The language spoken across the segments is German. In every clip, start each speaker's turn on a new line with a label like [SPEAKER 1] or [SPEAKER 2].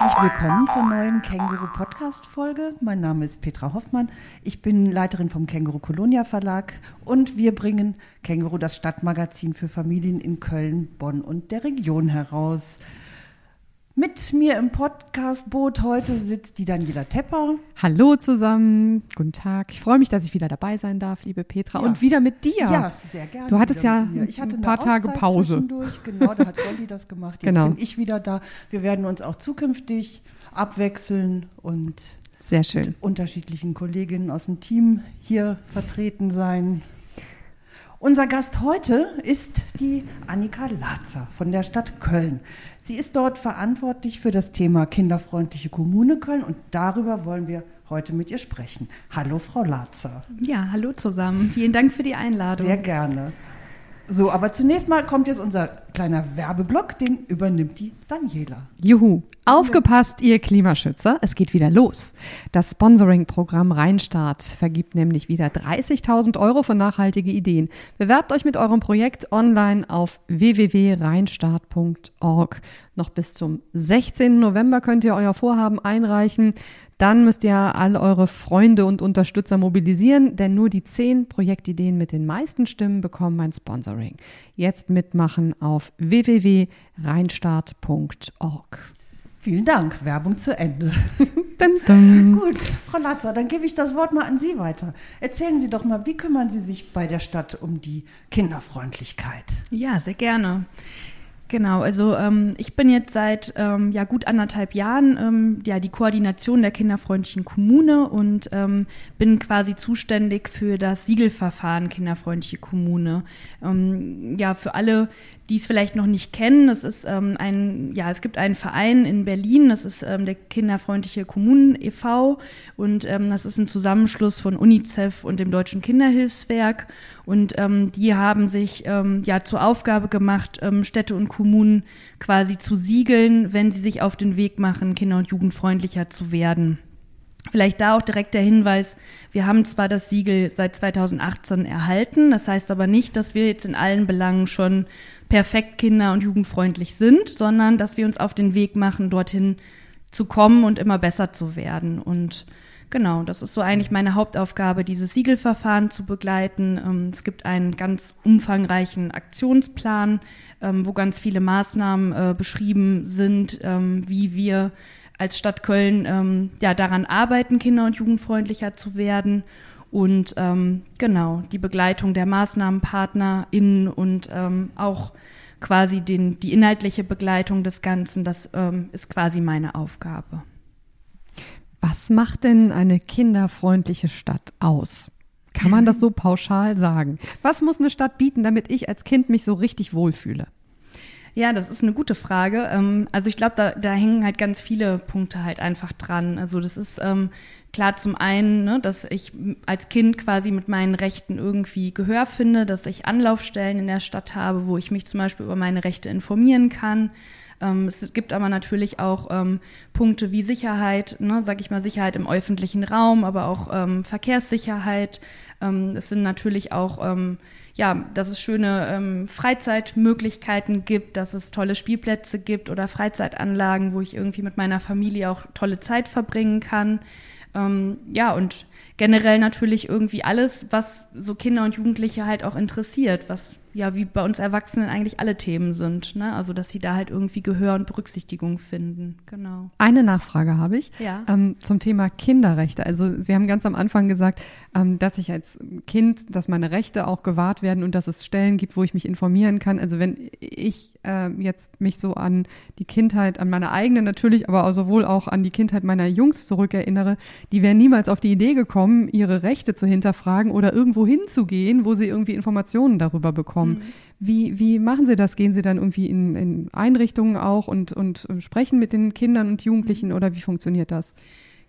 [SPEAKER 1] Herzlich willkommen zur neuen Känguru Podcast Folge. Mein Name ist Petra Hoffmann. Ich bin Leiterin vom Känguru Kolonia Verlag und wir bringen Känguru das Stadtmagazin für Familien in Köln, Bonn und der Region heraus. Mit mir im Podcastboot heute sitzt die Daniela Tepper.
[SPEAKER 2] Hallo zusammen, guten Tag. Ich freue mich, dass ich wieder dabei sein darf, liebe Petra. Ja. Und wieder mit dir.
[SPEAKER 1] Ja, sehr gerne.
[SPEAKER 2] Du hattest ja ein paar Tage Pause.
[SPEAKER 1] Genau, da hat Goldi das gemacht. Jetzt genau. bin ich wieder da. Wir werden uns auch zukünftig abwechseln und
[SPEAKER 2] sehr schön.
[SPEAKER 1] mit unterschiedlichen Kolleginnen aus dem Team hier vertreten sein. Unser Gast heute ist die Annika Latzer von der Stadt Köln. Sie ist dort verantwortlich für das Thema kinderfreundliche Kommune Köln und darüber wollen wir heute mit ihr sprechen. Hallo, Frau Latzer.
[SPEAKER 3] Ja, hallo zusammen. Vielen Dank für die Einladung.
[SPEAKER 1] Sehr gerne. So, aber zunächst mal kommt jetzt unser kleiner Werbeblock, den übernimmt die Daniela.
[SPEAKER 2] Juhu. Aufgepasst, ihr Klimaschützer, es geht wieder los. Das Sponsoring-Programm Rheinstart vergibt nämlich wieder 30.000 Euro für nachhaltige Ideen. Bewerbt euch mit eurem Projekt online auf www.rheinstart.org. Noch bis zum 16. November könnt ihr euer Vorhaben einreichen. Dann müsst ihr all eure Freunde und Unterstützer mobilisieren, denn nur die zehn Projektideen mit den meisten Stimmen bekommen ein Sponsoring. Jetzt mitmachen auf www.reinstart.org.
[SPEAKER 1] Vielen Dank. Werbung zu Ende.
[SPEAKER 2] dun, dun.
[SPEAKER 1] Gut, Frau Latzer, dann gebe ich das Wort mal an Sie weiter. Erzählen Sie doch mal, wie kümmern Sie sich bei der Stadt um die Kinderfreundlichkeit?
[SPEAKER 3] Ja, sehr gerne. Genau, also ähm, ich bin jetzt seit ähm, ja, gut anderthalb Jahren ähm, ja, die Koordination der kinderfreundlichen Kommune und ähm, bin quasi zuständig für das Siegelverfahren kinderfreundliche Kommune. Ähm, ja, für alle, die es vielleicht noch nicht kennen, es ist ähm, ein, ja, es gibt einen Verein in Berlin, das ist ähm, der Kinderfreundliche Kommunen e.V. und ähm, das ist ein Zusammenschluss von UNICEF und dem Deutschen Kinderhilfswerk und ähm, die haben sich ähm, ja zur Aufgabe gemacht, ähm, Städte und Kommunen quasi zu siegeln, wenn sie sich auf den Weg machen, kinder- und jugendfreundlicher zu werden. Vielleicht da auch direkt der Hinweis, wir haben zwar das Siegel seit 2018 erhalten, das heißt aber nicht, dass wir jetzt in allen Belangen schon perfekt kinder- und jugendfreundlich sind, sondern dass wir uns auf den Weg machen, dorthin zu kommen und immer besser zu werden. Und genau, das ist so eigentlich meine Hauptaufgabe, dieses Siegelverfahren zu begleiten. Ähm, es gibt einen ganz umfangreichen Aktionsplan, ähm, wo ganz viele Maßnahmen äh, beschrieben sind, ähm, wie wir als Stadt Köln ja daran arbeiten, kinder- und jugendfreundlicher zu werden und genau die Begleitung der MaßnahmenpartnerInnen und auch quasi den, die inhaltliche Begleitung des Ganzen, das ähm, ist quasi meine Aufgabe.
[SPEAKER 2] Was macht denn eine kinderfreundliche Stadt aus? Kann man das so pauschal sagen? Was muss eine Stadt bieten, damit ich als Kind mich so richtig wohlfühle?
[SPEAKER 3] Ja, das ist eine gute Frage. Ähm, also ich glaube, da, da hängen halt ganz viele Punkte halt einfach dran. Also das ist ähm, klar zum einen, ne, dass ich als Kind quasi mit meinen Rechten irgendwie Gehör finde, dass ich Anlaufstellen in der Stadt habe, wo ich mich zum Beispiel über meine Rechte informieren kann. Ähm, es gibt aber natürlich auch ähm, Punkte wie Sicherheit, ne, sag ich mal Sicherheit im öffentlichen Raum, aber auch ähm, Verkehrssicherheit. Ähm, es sind natürlich auch ähm, ja, dass es schöne ähm, Freizeitmöglichkeiten gibt, dass es tolle Spielplätze gibt oder Freizeitanlagen, wo ich irgendwie mit meiner Familie auch tolle Zeit verbringen kann. Ja, und generell natürlich irgendwie alles, was so Kinder und Jugendliche halt auch interessiert, was ja wie bei uns Erwachsenen eigentlich alle Themen sind. Ne? Also dass sie da halt irgendwie Gehör und Berücksichtigung finden. Genau.
[SPEAKER 2] Eine Nachfrage habe ich ja. ähm, zum Thema Kinderrechte. Also Sie haben ganz am Anfang gesagt, ähm, dass ich als Kind, dass meine Rechte auch gewahrt werden und dass es Stellen gibt, wo ich mich informieren kann. Also wenn ich äh, jetzt mich so an die Kindheit, an meine eigene natürlich, aber auch sowohl auch an die Kindheit meiner Jungs zurückerinnere, die wären niemals auf die Idee gekommen, ihre Rechte zu hinterfragen oder irgendwo hinzugehen, wo sie irgendwie Informationen darüber bekommen kommen. Mhm. Wie, wie machen Sie das? Gehen Sie dann irgendwie in, in Einrichtungen auch und, und sprechen mit den Kindern und Jugendlichen mhm. oder wie funktioniert das?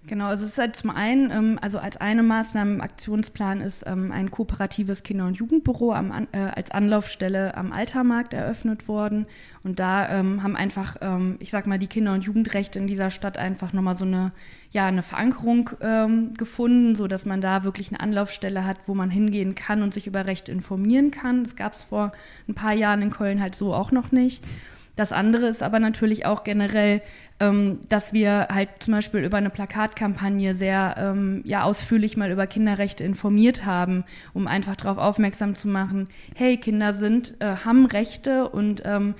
[SPEAKER 3] Genau, also es ist halt zum einen, ähm, also als eine Maßnahme im Aktionsplan ist ähm, ein kooperatives Kinder- und Jugendbüro am, äh, als Anlaufstelle am Altermarkt eröffnet worden. Und da ähm, haben einfach, ähm, ich sag mal, die Kinder- und Jugendrechte in dieser Stadt einfach nochmal so eine, ja, eine Verankerung ähm, gefunden, so dass man da wirklich eine Anlaufstelle hat, wo man hingehen kann und sich über Rechte informieren kann. Das gab es vor ein paar Jahren in Köln halt so auch noch nicht. Das andere ist aber natürlich auch generell, ähm, dass wir halt zum Beispiel über eine Plakatkampagne sehr ähm, ja, ausführlich mal über Kinderrechte informiert haben, um einfach darauf aufmerksam zu machen, hey, Kinder sind, äh, haben Rechte und ähm,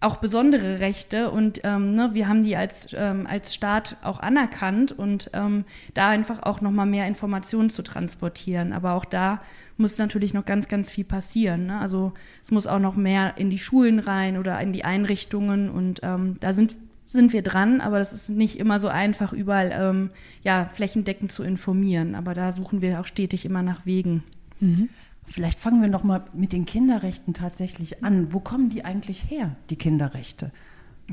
[SPEAKER 3] auch besondere Rechte und ähm, ne, wir haben die als, ähm, als Staat auch anerkannt und ähm, da einfach auch nochmal mehr Informationen zu transportieren. Aber auch da muss natürlich noch ganz, ganz viel passieren. Ne? Also es muss auch noch mehr in die Schulen rein oder in die Einrichtungen und ähm, da sind, sind wir dran, aber das ist nicht immer so einfach, überall ähm, ja, flächendeckend zu informieren. Aber da suchen wir auch stetig immer nach Wegen.
[SPEAKER 1] Mhm. Vielleicht fangen wir noch mal mit den Kinderrechten tatsächlich an. Wo kommen die eigentlich her, die Kinderrechte?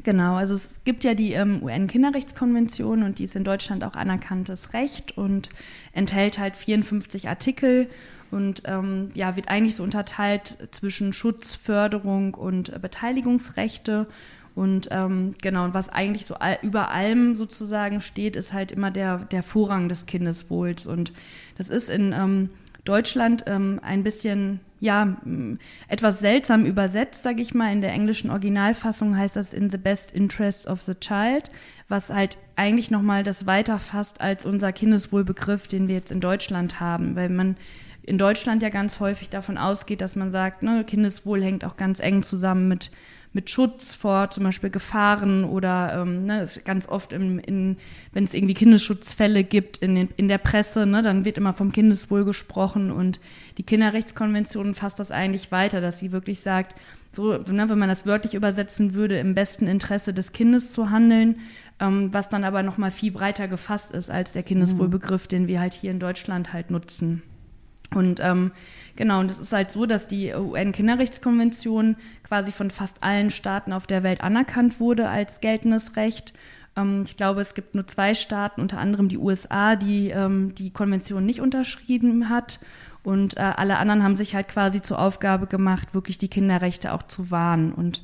[SPEAKER 3] Genau, also es gibt ja die ähm, UN-Kinderrechtskonvention und die ist in Deutschland auch anerkanntes Recht und enthält halt 54 Artikel und ähm, ja, wird eigentlich so unterteilt zwischen Schutz, Förderung und äh, Beteiligungsrechte. Und ähm, genau, und was eigentlich so all, über allem sozusagen steht, ist halt immer der, der Vorrang des Kindeswohls. Und das ist in ähm, Deutschland ähm, ein bisschen, ja, etwas seltsam übersetzt, sage ich mal. In der englischen Originalfassung heißt das in the best interest of the child, was halt eigentlich nochmal das weiterfasst als unser Kindeswohlbegriff, den wir jetzt in Deutschland haben, weil man in Deutschland ja ganz häufig davon ausgeht, dass man sagt, ne, Kindeswohl hängt auch ganz eng zusammen mit, mit Schutz vor zum Beispiel Gefahren oder ähm, ne, ganz oft, im, in, wenn es irgendwie Kindesschutzfälle gibt in, den, in der Presse, ne, dann wird immer vom Kindeswohl gesprochen und die Kinderrechtskonvention fasst das eigentlich weiter, dass sie wirklich sagt, so, ne, wenn man das wörtlich übersetzen würde, im besten Interesse des Kindes zu handeln, ähm, was dann aber nochmal viel breiter gefasst ist als der Kindeswohlbegriff, den wir halt hier in Deutschland halt nutzen. Und ähm, genau, und es ist halt so, dass die UN-Kinderrechtskonvention quasi von fast allen Staaten auf der Welt anerkannt wurde als geltendes Recht. Ähm, ich glaube, es gibt nur zwei Staaten, unter anderem die USA, die ähm, die Konvention nicht unterschrieben hat. Und äh, alle anderen haben sich halt quasi zur Aufgabe gemacht, wirklich die Kinderrechte auch zu wahren. Und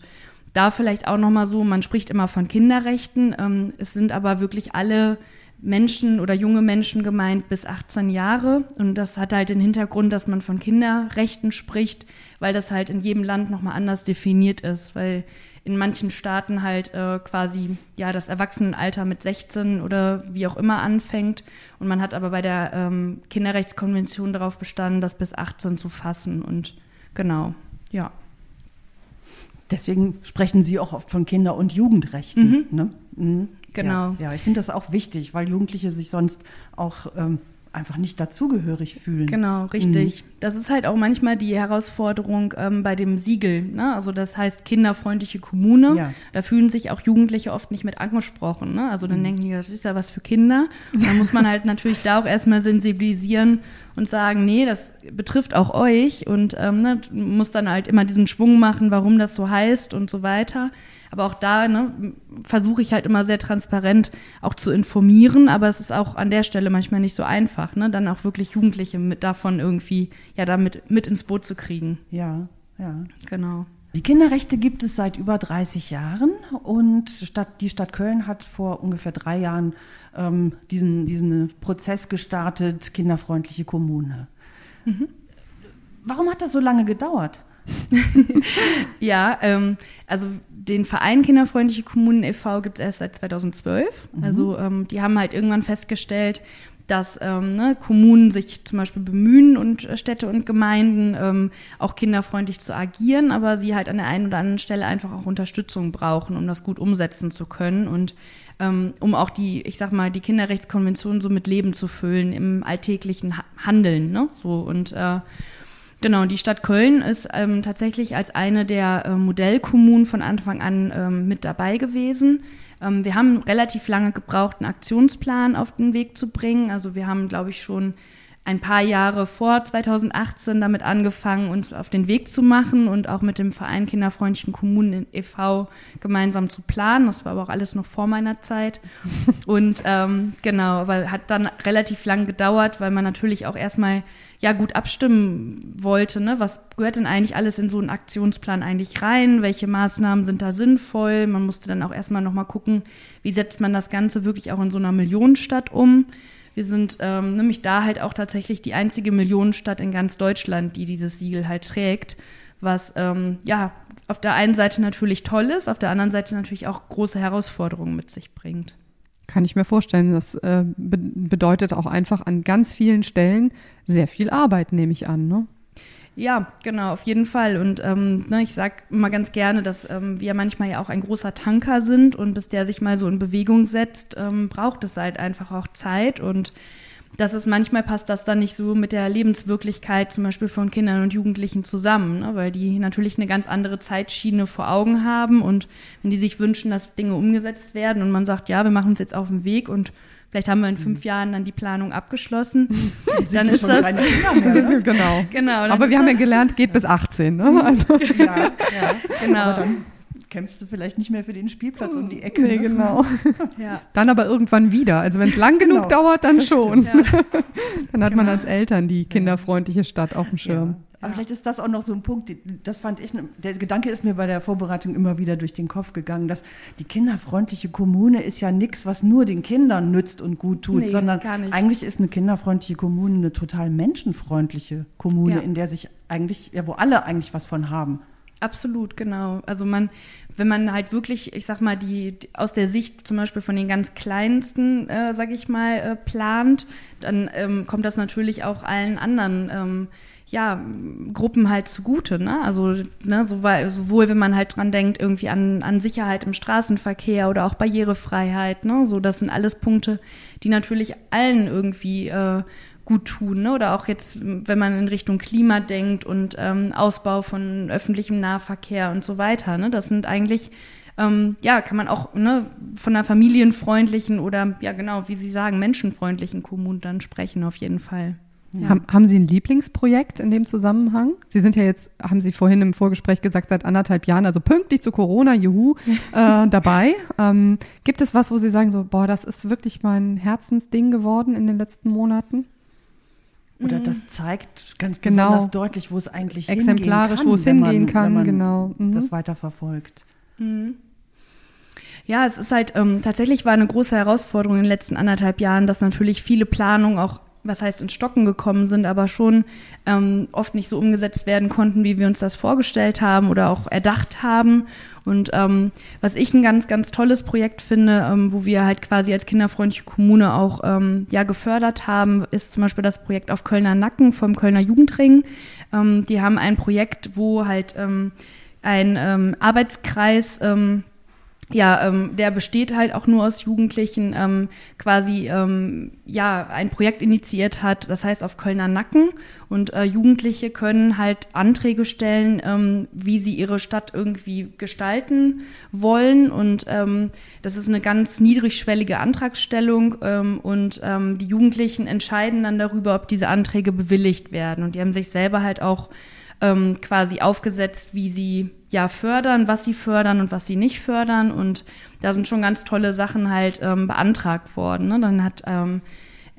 [SPEAKER 3] da vielleicht auch nochmal so, man spricht immer von Kinderrechten, ähm, es sind aber wirklich alle Menschen oder junge Menschen gemeint bis 18 Jahre. Und das hat halt den Hintergrund, dass man von Kinderrechten spricht, weil das halt in jedem Land nochmal anders definiert ist, weil in manchen Staaten halt äh, quasi ja das Erwachsenenalter mit 16 oder wie auch immer anfängt. Und man hat aber bei der ähm, Kinderrechtskonvention darauf bestanden, das bis 18 zu fassen. Und genau, ja.
[SPEAKER 1] Deswegen sprechen Sie auch oft von Kinder- und Jugendrechten.
[SPEAKER 3] Mhm. Ne? Mhm. Genau.
[SPEAKER 1] Ja, ja ich finde das auch wichtig, weil Jugendliche sich sonst auch ähm, einfach nicht dazugehörig fühlen.
[SPEAKER 3] Genau, richtig. Mhm. Das ist halt auch manchmal die Herausforderung ähm, bei dem Siegel. Ne? Also das heißt kinderfreundliche Kommune. Ja. Da fühlen sich auch Jugendliche oft nicht mit angesprochen. Ne? Also dann mhm. denken die, das ist ja was für Kinder. Und dann muss man halt natürlich da auch erstmal sensibilisieren und sagen, nee, das betrifft auch euch und ähm, ne, muss dann halt immer diesen Schwung machen, warum das so heißt und so weiter. Aber auch da ne, versuche ich halt immer sehr transparent auch zu informieren, aber es ist auch an der Stelle manchmal nicht so einfach, ne, dann auch wirklich Jugendliche mit davon irgendwie ja damit mit ins Boot zu kriegen.
[SPEAKER 1] Ja, ja.
[SPEAKER 3] Genau.
[SPEAKER 1] Die Kinderrechte gibt es seit über 30 Jahren und Stadt, die Stadt Köln hat vor ungefähr drei Jahren ähm, diesen, diesen Prozess gestartet, kinderfreundliche Kommune. Mhm. Warum hat das so lange gedauert?
[SPEAKER 3] ja, ähm, also den Verein Kinderfreundliche Kommunen e.V. gibt es erst seit 2012. Mhm. Also ähm, die haben halt irgendwann festgestellt, dass ähm, ne, Kommunen sich zum Beispiel bemühen und äh, Städte und Gemeinden ähm, auch kinderfreundlich zu agieren, aber sie halt an der einen oder anderen Stelle einfach auch Unterstützung brauchen, um das gut umsetzen zu können und ähm, um auch die, ich sag mal, die Kinderrechtskonvention so mit Leben zu füllen im alltäglichen Handeln. Ne? So und äh, Genau, die Stadt Köln ist ähm, tatsächlich als eine der äh, Modellkommunen von Anfang an ähm, mit dabei gewesen. Ähm, wir haben relativ lange gebraucht, einen Aktionsplan auf den Weg zu bringen. Also wir haben, glaube ich, schon ein paar Jahre vor 2018 damit angefangen, uns auf den Weg zu machen und auch mit dem Verein Kinderfreundlichen Kommunen e.V. gemeinsam zu planen. Das war aber auch alles noch vor meiner Zeit. Und ähm, genau, weil hat dann relativ lang gedauert, weil man natürlich auch erstmal ja gut abstimmen wollte, ne? was gehört denn eigentlich alles in so einen Aktionsplan eigentlich rein, welche Maßnahmen sind da sinnvoll. Man musste dann auch erstmal nochmal gucken, wie setzt man das Ganze wirklich auch in so einer Millionenstadt um. Wir sind ähm, nämlich da halt auch tatsächlich die einzige Millionenstadt in ganz Deutschland, die dieses Siegel halt trägt, was ähm, ja auf der einen Seite natürlich toll ist, auf der anderen Seite natürlich auch große Herausforderungen mit sich bringt.
[SPEAKER 2] Kann ich mir vorstellen. Das äh, be bedeutet auch einfach an ganz vielen Stellen sehr viel Arbeit, nehme ich an. Ne?
[SPEAKER 3] Ja, genau, auf jeden Fall. Und ähm, ne, ich sage immer ganz gerne, dass ähm, wir manchmal ja auch ein großer Tanker sind und bis der sich mal so in Bewegung setzt, ähm, braucht es halt einfach auch Zeit und dass es manchmal passt das dann nicht so mit der Lebenswirklichkeit zum Beispiel von Kindern und Jugendlichen zusammen, ne? weil die natürlich eine ganz andere Zeitschiene vor Augen haben und wenn die sich wünschen, dass Dinge umgesetzt werden und man sagt, ja, wir machen uns jetzt auf den Weg und vielleicht haben wir in fünf mhm. Jahren dann die Planung abgeschlossen, dann ist das mehr,
[SPEAKER 2] ne? genau. genau Aber wir haben ja gelernt, geht bis 18. Ne? Also. Ja, ja,
[SPEAKER 1] genau kämpfst du vielleicht nicht mehr für den Spielplatz um die Ecke.
[SPEAKER 2] Nee, ne? genau. ja. Dann aber irgendwann wieder. Also wenn es lang genug genau. dauert, dann schon. Ja. dann hat genau. man als Eltern die kinderfreundliche Stadt auf dem Schirm.
[SPEAKER 1] Ja. Aber vielleicht ist das auch noch so ein Punkt, das fand ich, der Gedanke ist mir bei der Vorbereitung immer wieder durch den Kopf gegangen, dass die kinderfreundliche Kommune ist ja nichts, was nur den Kindern nützt und gut tut, nee, sondern eigentlich ist eine kinderfreundliche Kommune eine total menschenfreundliche Kommune, ja. in der sich eigentlich, ja, wo alle eigentlich was von haben.
[SPEAKER 3] Absolut, genau. Also man, wenn man halt wirklich, ich sag mal, die, die aus der Sicht zum Beispiel von den ganz kleinsten, äh, sag ich mal, äh, plant, dann ähm, kommt das natürlich auch allen anderen ähm, ja, Gruppen halt zugute. Ne? Also ne, sowohl wenn man halt dran denkt, irgendwie an, an Sicherheit im Straßenverkehr oder auch Barrierefreiheit. Ne? So, das sind alles Punkte, die natürlich allen irgendwie äh, gut tun. Ne? Oder auch jetzt, wenn man in Richtung Klima denkt und ähm, Ausbau von öffentlichem Nahverkehr und so weiter. Ne? Das sind eigentlich, ähm, ja, kann man auch ne, von einer familienfreundlichen oder, ja genau, wie Sie sagen, menschenfreundlichen Kommune dann sprechen, auf jeden Fall.
[SPEAKER 2] Ja. Haben, haben Sie ein Lieblingsprojekt in dem Zusammenhang? Sie sind ja jetzt, haben Sie vorhin im Vorgespräch gesagt, seit anderthalb Jahren, also pünktlich zu Corona, juhu, äh, dabei. Ähm, gibt es was, wo Sie sagen, so, boah, das ist wirklich mein Herzensding geworden in den letzten Monaten?
[SPEAKER 1] Oder mhm. das zeigt ganz genau. besonders deutlich, wo es eigentlich
[SPEAKER 2] Exemplarisch, wo es hingehen man, kann, genau.
[SPEAKER 1] Mhm. Das weiterverfolgt.
[SPEAKER 3] Mhm. Ja, es ist halt, ähm, tatsächlich war eine große Herausforderung in den letzten anderthalb Jahren, dass natürlich viele Planungen auch was heißt ins Stocken gekommen sind, aber schon ähm, oft nicht so umgesetzt werden konnten, wie wir uns das vorgestellt haben oder auch erdacht haben. Und ähm, was ich ein ganz, ganz tolles Projekt finde, ähm, wo wir halt quasi als kinderfreundliche Kommune auch ähm, ja gefördert haben, ist zum Beispiel das Projekt auf Kölner Nacken vom Kölner Jugendring. Ähm, die haben ein Projekt, wo halt ähm, ein Arbeitskreis ähm, ja, ähm, der besteht halt auch nur aus Jugendlichen, ähm, quasi ähm, ja ein Projekt initiiert hat, das heißt auf Kölner Nacken. Und äh, Jugendliche können halt Anträge stellen, ähm, wie sie ihre Stadt irgendwie gestalten wollen. Und ähm, das ist eine ganz niedrigschwellige Antragstellung ähm, und ähm, die Jugendlichen entscheiden dann darüber, ob diese Anträge bewilligt werden. Und die haben sich selber halt auch ähm, quasi aufgesetzt, wie sie ja fördern, was sie fördern und was sie nicht fördern. Und da sind schon ganz tolle Sachen halt ähm, beantragt worden. Ne? Dann hat ähm,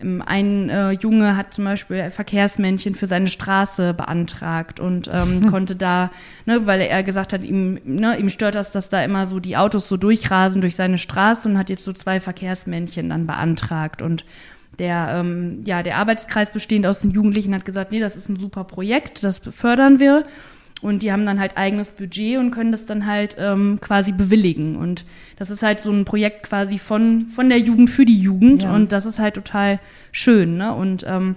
[SPEAKER 3] ein äh, Junge hat zum Beispiel Verkehrsmännchen für seine Straße beantragt und ähm, hm. konnte da, ne, weil er gesagt hat, ihm, ne, ihm stört das, dass da immer so die Autos so durchrasen durch seine Straße und hat jetzt so zwei Verkehrsmännchen dann beantragt und der, ähm, ja, der Arbeitskreis bestehend aus den Jugendlichen hat gesagt, nee, das ist ein super Projekt, das fördern wir. Und die haben dann halt eigenes Budget und können das dann halt ähm, quasi bewilligen. Und das ist halt so ein Projekt quasi von, von der Jugend für die Jugend. Ja. Und das ist halt total schön. Ne? Und ähm,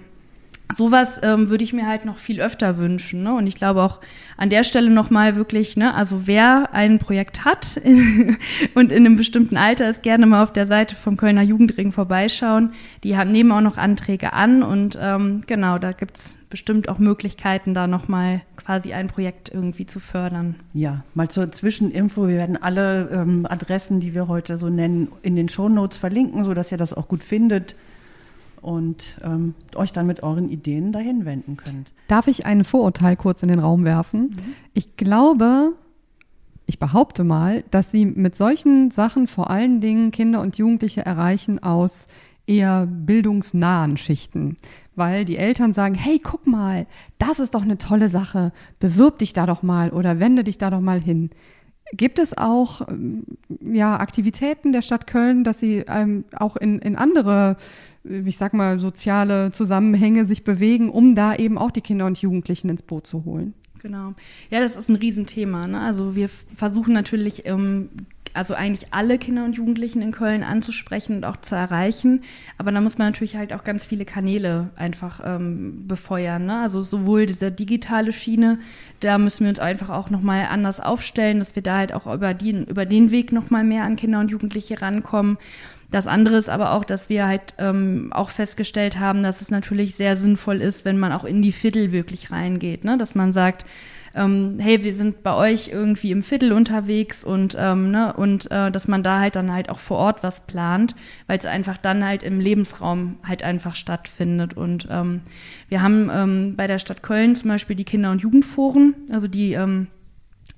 [SPEAKER 3] sowas ähm, würde ich mir halt noch viel öfter wünschen. Ne? Und ich glaube auch an der Stelle nochmal wirklich, ne, also wer ein Projekt hat und in einem bestimmten Alter ist, gerne mal auf der Seite vom Kölner Jugendring vorbeischauen. Die haben, nehmen auch noch Anträge an und ähm, genau, da gibt's bestimmt auch Möglichkeiten, da nochmal quasi ein Projekt irgendwie zu fördern.
[SPEAKER 1] Ja, mal zur Zwischeninfo. Wir werden alle ähm, Adressen, die wir heute so nennen, in den Shownotes verlinken, sodass ihr das auch gut findet und ähm, euch dann mit euren Ideen dahin wenden könnt.
[SPEAKER 2] Darf ich ein Vorurteil kurz in den Raum werfen? Mhm. Ich glaube, ich behaupte mal, dass sie mit solchen Sachen vor allen Dingen Kinder und Jugendliche erreichen aus eher bildungsnahen Schichten, weil die Eltern sagen, hey, guck mal, das ist doch eine tolle Sache, bewirb dich da doch mal oder wende dich da doch mal hin. Gibt es auch ähm, ja, Aktivitäten der Stadt Köln, dass sie ähm, auch in, in andere ich sag mal, soziale Zusammenhänge sich bewegen, um da eben auch die Kinder und Jugendlichen ins Boot zu holen.
[SPEAKER 3] Genau. Ja, das ist ein Riesenthema. Ne? Also wir versuchen natürlich ähm, also eigentlich alle Kinder und Jugendlichen in Köln anzusprechen und auch zu erreichen. Aber da muss man natürlich halt auch ganz viele Kanäle einfach ähm, befeuern. Ne? Also sowohl diese digitale Schiene, da müssen wir uns einfach auch nochmal anders aufstellen, dass wir da halt auch über, die, über den Weg nochmal mehr an Kinder und Jugendliche rankommen. Das andere ist aber auch, dass wir halt ähm, auch festgestellt haben, dass es natürlich sehr sinnvoll ist, wenn man auch in die Viertel wirklich reingeht. Ne? Dass man sagt, ähm, hey, wir sind bei euch irgendwie im Viertel unterwegs und, ähm, ne, und äh, dass man da halt dann halt auch vor Ort was plant, weil es einfach dann halt im Lebensraum halt einfach stattfindet. Und ähm, wir haben ähm, bei der Stadt Köln zum Beispiel die Kinder- und Jugendforen, also die ähm,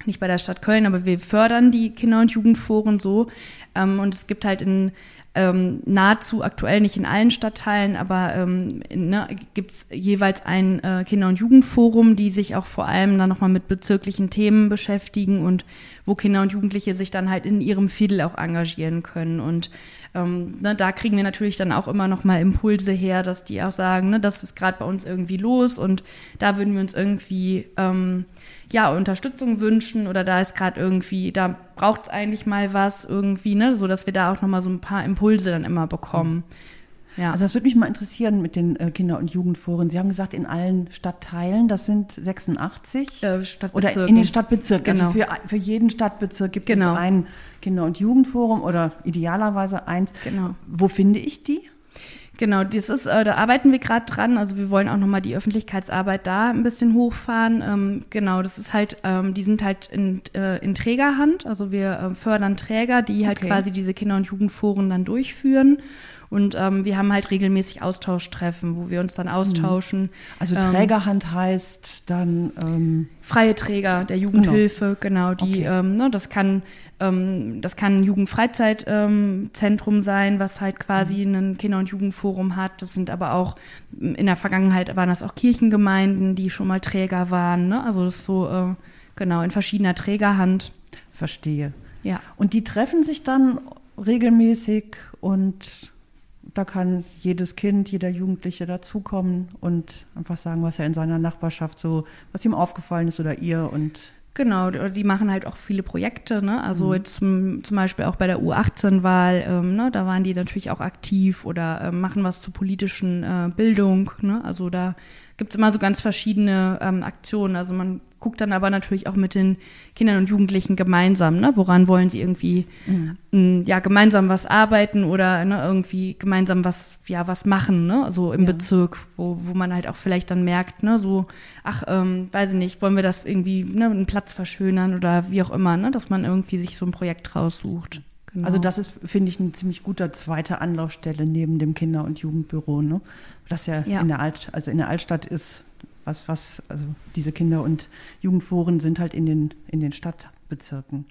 [SPEAKER 3] nicht bei der Stadt Köln, aber wir fördern die Kinder- und Jugendforen so. Ähm, und es gibt halt in ähm, nahezu aktuell nicht in allen Stadtteilen, aber ähm, ne, gibt es jeweils ein äh, Kinder- und Jugendforum, die sich auch vor allem dann nochmal mit bezirklichen Themen beschäftigen und wo Kinder und Jugendliche sich dann halt in ihrem Viertel auch engagieren können. Und ähm, ne, da kriegen wir natürlich dann auch immer nochmal Impulse her, dass die auch sagen, ne, das ist gerade bei uns irgendwie los und da würden wir uns irgendwie ähm, ja, Unterstützung wünschen oder da ist gerade irgendwie, da braucht es eigentlich mal was irgendwie, ne, so dass wir da auch nochmal so ein paar Impulse dann immer bekommen.
[SPEAKER 1] Ja. Also das würde mich mal interessieren mit den äh, Kinder- und Jugendforen. Sie haben gesagt, in allen Stadtteilen, das sind 86. Äh, oder in den Stadtbezirken. Also genau. Also für, für jeden Stadtbezirk gibt genau. es ein Kinder- und Jugendforum oder idealerweise eins. Genau. Wo finde ich die?
[SPEAKER 3] Genau, das ist, äh, da arbeiten wir gerade dran. Also wir wollen auch nochmal die Öffentlichkeitsarbeit da ein bisschen hochfahren. Ähm, genau, das ist halt, ähm, die sind halt in, äh, in Trägerhand. Also wir äh, fördern Träger, die halt okay. quasi diese Kinder- und Jugendforen dann durchführen. Und ähm, wir haben halt regelmäßig Austauschtreffen, wo wir uns dann austauschen.
[SPEAKER 1] Also ähm, Trägerhand heißt dann
[SPEAKER 3] ähm, freie Träger der Jugendhilfe, genau. genau die, okay. ähm, ne, das kann ähm, das kann ein Jugendfreizeitzentrum sein, was halt quasi mhm. ein Kinder- und Jugendforum hat. Das sind aber auch in der Vergangenheit waren das auch Kirchengemeinden, die schon mal Träger waren. Ne? Also das ist so äh, genau in verschiedener Trägerhand.
[SPEAKER 1] Verstehe. Ja. Und die treffen sich dann regelmäßig und da kann jedes Kind, jeder Jugendliche dazukommen und einfach sagen, was er in seiner Nachbarschaft so, was ihm aufgefallen ist oder ihr und
[SPEAKER 3] Genau, die machen halt auch viele Projekte, ne? Also mhm. jetzt zum, zum Beispiel auch bei der U18-Wahl, ähm, ne? da waren die natürlich auch aktiv oder äh, machen was zur politischen äh, Bildung, ne? Also da gibt es immer so ganz verschiedene ähm, Aktionen. Also man guckt dann aber natürlich auch mit den Kindern und Jugendlichen gemeinsam, ne? woran wollen sie irgendwie mhm. m, ja, gemeinsam was arbeiten oder ne, irgendwie gemeinsam was, ja, was machen, ne? so im ja. Bezirk, wo, wo man halt auch vielleicht dann merkt, ne, so, ach, ähm, weiß ich nicht, wollen wir das irgendwie, ne, einen Platz verschönern oder wie auch immer, ne, dass man irgendwie sich so ein Projekt raussucht.
[SPEAKER 1] Genau. Also das ist, finde ich, ein ziemlich guter zweite Anlaufstelle neben dem Kinder- und Jugendbüro, ne? Das ja, ja. in der Alt, also in der Altstadt ist, was, was, also diese Kinder- und Jugendforen sind halt in den, in den Stadtbezirken.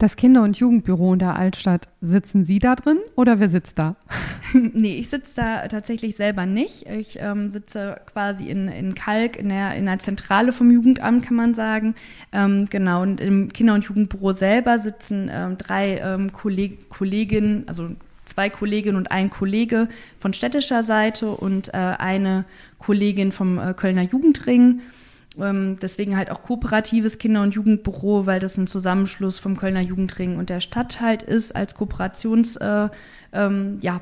[SPEAKER 2] Das Kinder- und Jugendbüro in der Altstadt, sitzen Sie da drin oder wer sitzt da?
[SPEAKER 3] nee, ich sitze da tatsächlich selber nicht. Ich ähm, sitze quasi in, in Kalk, in der, in der Zentrale vom Jugendamt, kann man sagen. Ähm, genau, und im Kinder- und Jugendbüro selber sitzen ähm, drei ähm, Kolleg Kolleginnen, also zwei Kolleginnen und ein Kollege von städtischer Seite und äh, eine Kollegin vom äh, Kölner Jugendring. Ähm, deswegen halt auch kooperatives Kinder- und Jugendbüro, weil das ein Zusammenschluss vom Kölner Jugendring und der Stadt halt ist als Kooperationspartnerin. Äh, ähm, ja,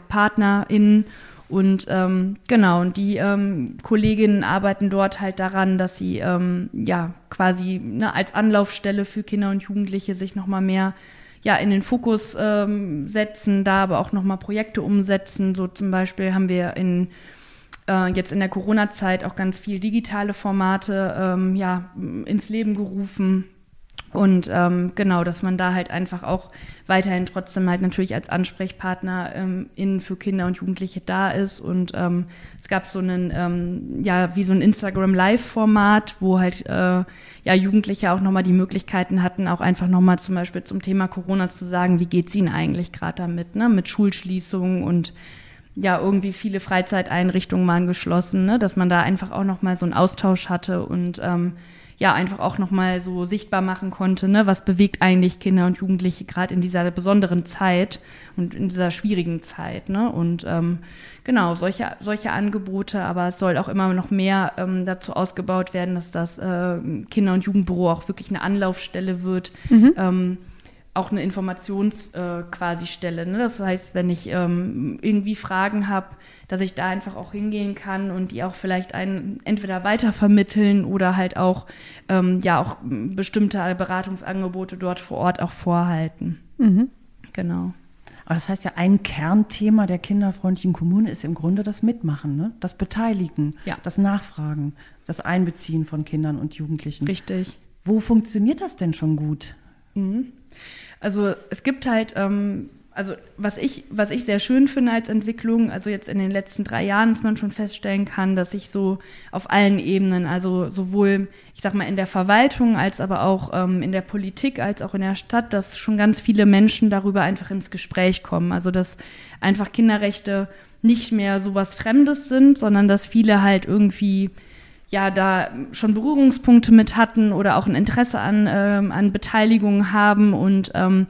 [SPEAKER 3] und ähm, genau, und die ähm, Kolleginnen arbeiten dort halt daran, dass sie ähm, ja quasi ne, als Anlaufstelle für Kinder und Jugendliche sich nochmal mehr ja, in den Fokus ähm, setzen, da aber auch nochmal Projekte umsetzen. So zum Beispiel haben wir in äh, jetzt in der Corona-Zeit auch ganz viel digitale Formate ähm, ja, ins Leben gerufen. Und ähm, genau, dass man da halt einfach auch weiterhin trotzdem halt natürlich als Ansprechpartner ähm, in für Kinder und Jugendliche da ist. Und ähm, es gab so einen, ähm, ja, wie so ein Instagram Live-Format, wo halt äh, ja Jugendliche auch nochmal die Möglichkeiten hatten, auch einfach nochmal zum Beispiel zum Thema Corona zu sagen, wie geht's ihnen eigentlich gerade damit, ne? Mit Schulschließungen und ja, irgendwie viele Freizeiteinrichtungen waren geschlossen, ne? dass man da einfach auch nochmal so einen Austausch hatte und ähm, ja einfach auch nochmal so sichtbar machen konnte, ne, was bewegt eigentlich Kinder und Jugendliche gerade in dieser besonderen Zeit und in dieser schwierigen Zeit. Ne? Und ähm, genau, solche, solche Angebote, aber es soll auch immer noch mehr ähm, dazu ausgebaut werden, dass das äh, Kinder- und Jugendbüro auch wirklich eine Anlaufstelle wird. Mhm. Auch eine Informations äh, quasi Stelle. Ne? Das heißt, wenn ich ähm, irgendwie Fragen habe, dass ich da einfach auch hingehen kann und die auch vielleicht einen entweder weitervermitteln oder halt auch ähm, ja auch bestimmte Beratungsangebote dort vor Ort auch vorhalten. Mhm. Genau.
[SPEAKER 1] Aber das heißt ja, ein Kernthema der kinderfreundlichen Kommune ist im Grunde das Mitmachen, ne? das Beteiligen, ja. das Nachfragen, das Einbeziehen von Kindern und Jugendlichen.
[SPEAKER 3] Richtig.
[SPEAKER 1] Wo funktioniert das denn schon gut? Mhm.
[SPEAKER 3] Also es gibt halt, ähm, also was ich, was ich sehr schön finde als Entwicklung, also jetzt in den letzten drei Jahren, dass man schon feststellen kann, dass sich so auf allen Ebenen, also sowohl, ich sag mal, in der Verwaltung als aber auch ähm, in der Politik, als auch in der Stadt, dass schon ganz viele Menschen darüber einfach ins Gespräch kommen. Also dass einfach Kinderrechte nicht mehr so was Fremdes sind, sondern dass viele halt irgendwie ja da schon Berührungspunkte mit hatten oder auch ein Interesse an, ähm, an Beteiligung haben und ähm,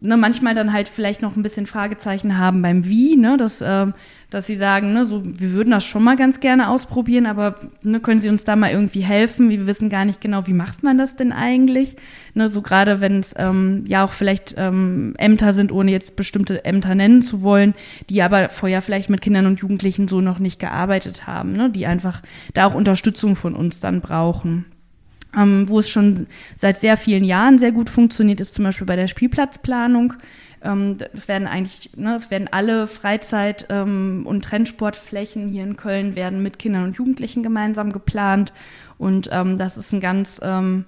[SPEAKER 3] ne, manchmal dann halt vielleicht noch ein bisschen Fragezeichen haben beim Wie, ne, dass, äh, dass sie sagen, ne, so, wir würden das schon mal ganz gerne ausprobieren, aber ne, können Sie uns da mal irgendwie helfen? Wir wissen gar nicht genau, wie macht man das denn eigentlich? Ne, so gerade wenn es ähm, ja auch vielleicht ähm, Ämter sind, ohne jetzt bestimmte Ämter nennen zu wollen, die aber vorher vielleicht mit Kindern und Jugendlichen so noch nicht gearbeitet haben, ne, die einfach da auch Unterstützung von uns dann brauchen. Ähm, wo es schon seit sehr vielen Jahren sehr gut funktioniert, ist zum Beispiel bei der Spielplatzplanung. Ähm, es werden eigentlich, ne, es werden alle Freizeit- ähm, und Trendsportflächen hier in Köln werden mit Kindern und Jugendlichen gemeinsam geplant. Und ähm, das ist ein ganz, ähm,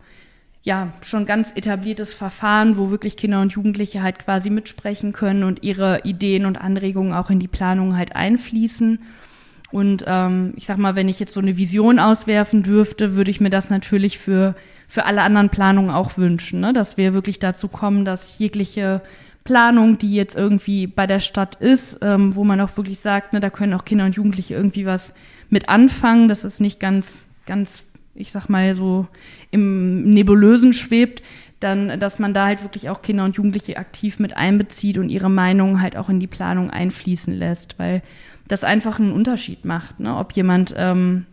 [SPEAKER 3] ja, schon ganz etabliertes Verfahren, wo wirklich Kinder und Jugendliche halt quasi mitsprechen können und ihre Ideen und Anregungen auch in die Planung halt einfließen. Und ähm, ich sag mal, wenn ich jetzt so eine Vision auswerfen dürfte, würde ich mir das natürlich für, für alle anderen Planungen auch wünschen, ne? dass wir wirklich dazu kommen, dass jegliche Planung, die jetzt irgendwie bei der Stadt ist, ähm, wo man auch wirklich sagt, ne, da können auch Kinder und Jugendliche irgendwie was mit anfangen, dass es nicht ganz, ganz, ich sag mal, so im Nebulösen schwebt, dann, dass man da halt wirklich auch Kinder und Jugendliche aktiv mit einbezieht und ihre Meinung halt auch in die Planung einfließen lässt, weil das einfach einen Unterschied macht, ne? ob jemand ähm,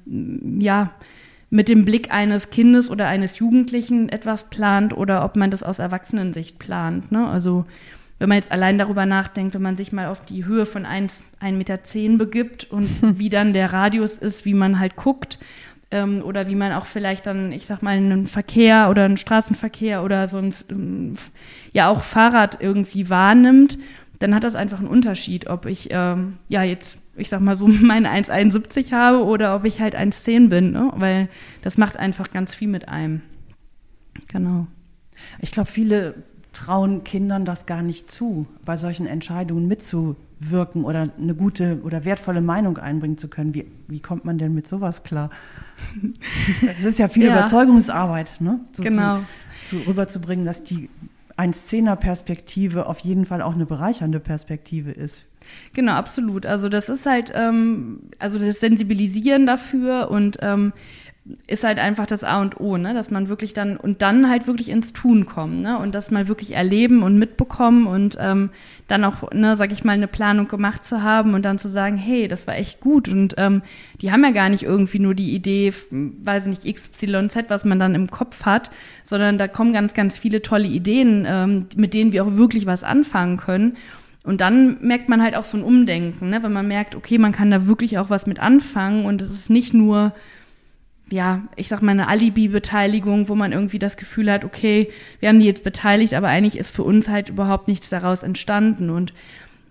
[SPEAKER 3] ja mit dem Blick eines Kindes oder eines Jugendlichen etwas plant oder ob man das aus Erwachsenensicht plant. Ne? Also wenn man jetzt allein darüber nachdenkt, wenn man sich mal auf die Höhe von 1,10 Meter begibt und wie dann der Radius ist, wie man halt guckt, ähm, oder wie man auch vielleicht dann, ich sag mal, einen Verkehr oder einen Straßenverkehr oder sonst ähm, ja auch Fahrrad irgendwie wahrnimmt, dann hat das einfach einen Unterschied, ob ich ähm, ja jetzt ich sag mal so, meine 1,71 habe oder ob ich halt 1,10 bin, ne? weil das macht einfach ganz viel mit einem. Genau.
[SPEAKER 1] Ich glaube, viele trauen Kindern das gar nicht zu, bei solchen Entscheidungen mitzuwirken oder eine gute oder wertvolle Meinung einbringen zu können. Wie, wie kommt man denn mit sowas klar? Es ist ja viel ja. Überzeugungsarbeit, ne? So
[SPEAKER 3] genau.
[SPEAKER 1] Zu, zu, rüberzubringen, dass die 1,10er-Perspektive auf jeden Fall auch eine bereichernde Perspektive ist
[SPEAKER 3] Genau, absolut. Also das ist halt, ähm, also das Sensibilisieren dafür und ähm, ist halt einfach das A und O, ne? dass man wirklich dann und dann halt wirklich ins Tun kommt ne? und das mal wirklich erleben und mitbekommen und ähm, dann auch, ne, sag ich mal, eine Planung gemacht zu haben und dann zu sagen, hey, das war echt gut und ähm, die haben ja gar nicht irgendwie nur die Idee, weiß nicht, XYZ, was man dann im Kopf hat, sondern da kommen ganz, ganz viele tolle Ideen, ähm, mit denen wir auch wirklich was anfangen können und dann merkt man halt auch so ein Umdenken, ne? wenn man merkt, okay, man kann da wirklich auch was mit anfangen und es ist nicht nur, ja, ich sag mal, eine Alibi-Beteiligung, wo man irgendwie das Gefühl hat, okay, wir haben die jetzt beteiligt, aber eigentlich ist für uns halt überhaupt nichts daraus entstanden und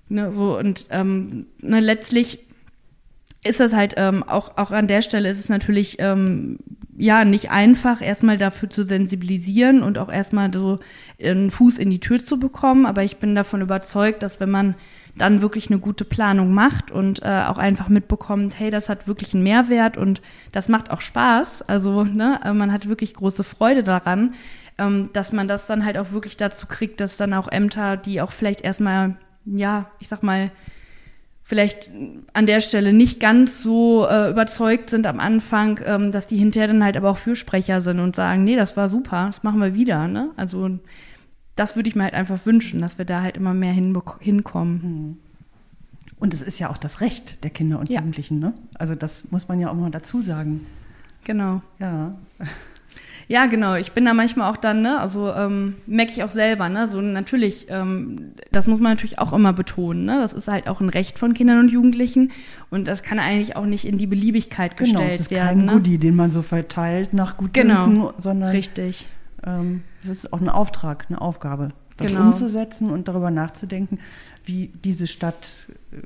[SPEAKER 3] ne, so und ähm, ne, letztlich ist das halt ähm, auch, auch an der Stelle ist es natürlich ähm, ja nicht einfach, erstmal dafür zu sensibilisieren und auch erstmal so einen Fuß in die Tür zu bekommen. Aber ich bin davon überzeugt, dass wenn man dann wirklich eine gute Planung macht und äh, auch einfach mitbekommt, hey, das hat wirklich einen Mehrwert und das macht auch Spaß. Also ne, äh, man hat wirklich große Freude daran, ähm, dass man das dann halt auch wirklich dazu kriegt, dass dann auch Ämter, die auch vielleicht erstmal, ja, ich sag mal, vielleicht an der Stelle nicht ganz so äh, überzeugt sind am Anfang, ähm, dass die hinterher dann halt aber auch Fürsprecher sind und sagen, nee, das war super, das machen wir wieder. Ne? Also das würde ich mir halt einfach wünschen, dass wir da halt immer mehr hinkommen.
[SPEAKER 1] Hm. Und es ist ja auch das Recht der Kinder und ja. Jugendlichen, ne? Also das muss man ja auch mal dazu sagen.
[SPEAKER 3] Genau.
[SPEAKER 1] Ja.
[SPEAKER 3] Ja, genau. Ich bin da manchmal auch dann, ne, also ähm, merke ich auch selber, ne, so natürlich, ähm, das muss man natürlich auch immer betonen, ne, das ist halt auch ein Recht von Kindern und Jugendlichen und das kann eigentlich auch nicht in die Beliebigkeit genau, gestellt werden. Genau, es ist werden,
[SPEAKER 1] kein ne? Goodie, den man so verteilt nach
[SPEAKER 3] Gutdünken,
[SPEAKER 1] genau, sondern
[SPEAKER 3] richtig.
[SPEAKER 1] Ähm, das ist auch ein Auftrag, eine Aufgabe, das genau. umzusetzen und darüber nachzudenken, wie diese Stadt äh,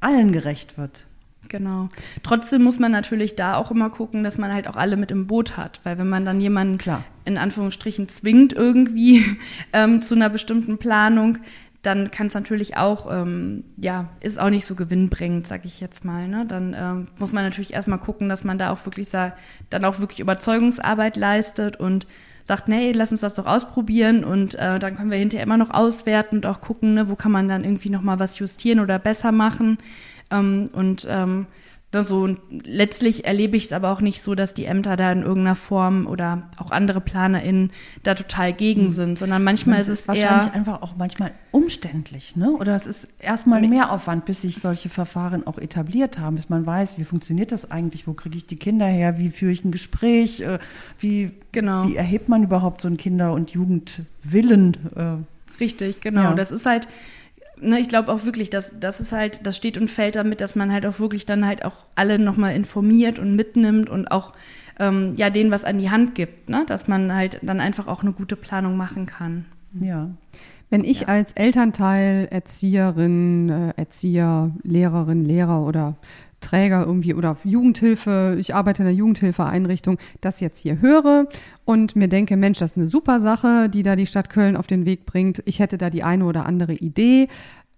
[SPEAKER 1] allen gerecht wird.
[SPEAKER 3] Genau. Trotzdem muss man natürlich da auch immer gucken, dass man halt auch alle mit im Boot hat, weil wenn man dann jemanden
[SPEAKER 1] Klar.
[SPEAKER 3] in Anführungsstrichen zwingt irgendwie ähm, zu einer bestimmten Planung, dann kann es natürlich auch, ähm, ja, ist auch nicht so gewinnbringend, sag ich jetzt mal. Ne? Dann ähm, muss man natürlich erstmal gucken, dass man da auch wirklich dann auch wirklich Überzeugungsarbeit leistet und sagt, nee, lass uns das doch ausprobieren und äh, dann können wir hinterher immer noch auswerten und auch gucken, ne, wo kann man dann irgendwie nochmal was justieren oder besser machen. Ähm, und ähm, so, und letztlich erlebe ich es aber auch nicht so, dass die Ämter da in irgendeiner Form oder auch andere PlanerInnen da total gegen hm. sind, sondern manchmal ist es ist
[SPEAKER 1] wahrscheinlich
[SPEAKER 3] eher
[SPEAKER 1] einfach auch manchmal umständlich, ne? Oder es ist erstmal mehr Aufwand, bis sich solche Verfahren auch etabliert haben, bis man weiß, wie funktioniert das eigentlich, wo kriege ich die Kinder her, wie führe ich ein Gespräch, äh, wie, genau. wie erhebt man überhaupt so einen Kinder- und Jugendwillen?
[SPEAKER 3] Äh, Richtig, genau. Ja. Das ist halt ne, ich glaube auch wirklich, dass das ist halt, das steht und fällt damit, dass man halt auch wirklich dann halt auch alle nochmal informiert und mitnimmt und auch ähm, ja denen was an die Hand gibt, ne? dass man halt dann einfach auch eine gute Planung machen kann.
[SPEAKER 1] Ja.
[SPEAKER 2] Wenn ich ja. als Elternteil, Erzieherin, äh, Erzieher, Lehrerin, Lehrer oder Träger irgendwie oder Jugendhilfe, ich arbeite in einer Jugendhilfeeinrichtung, das jetzt hier höre und mir denke, Mensch, das ist eine super Sache, die da die Stadt Köln auf den Weg bringt. Ich hätte da die eine oder andere Idee.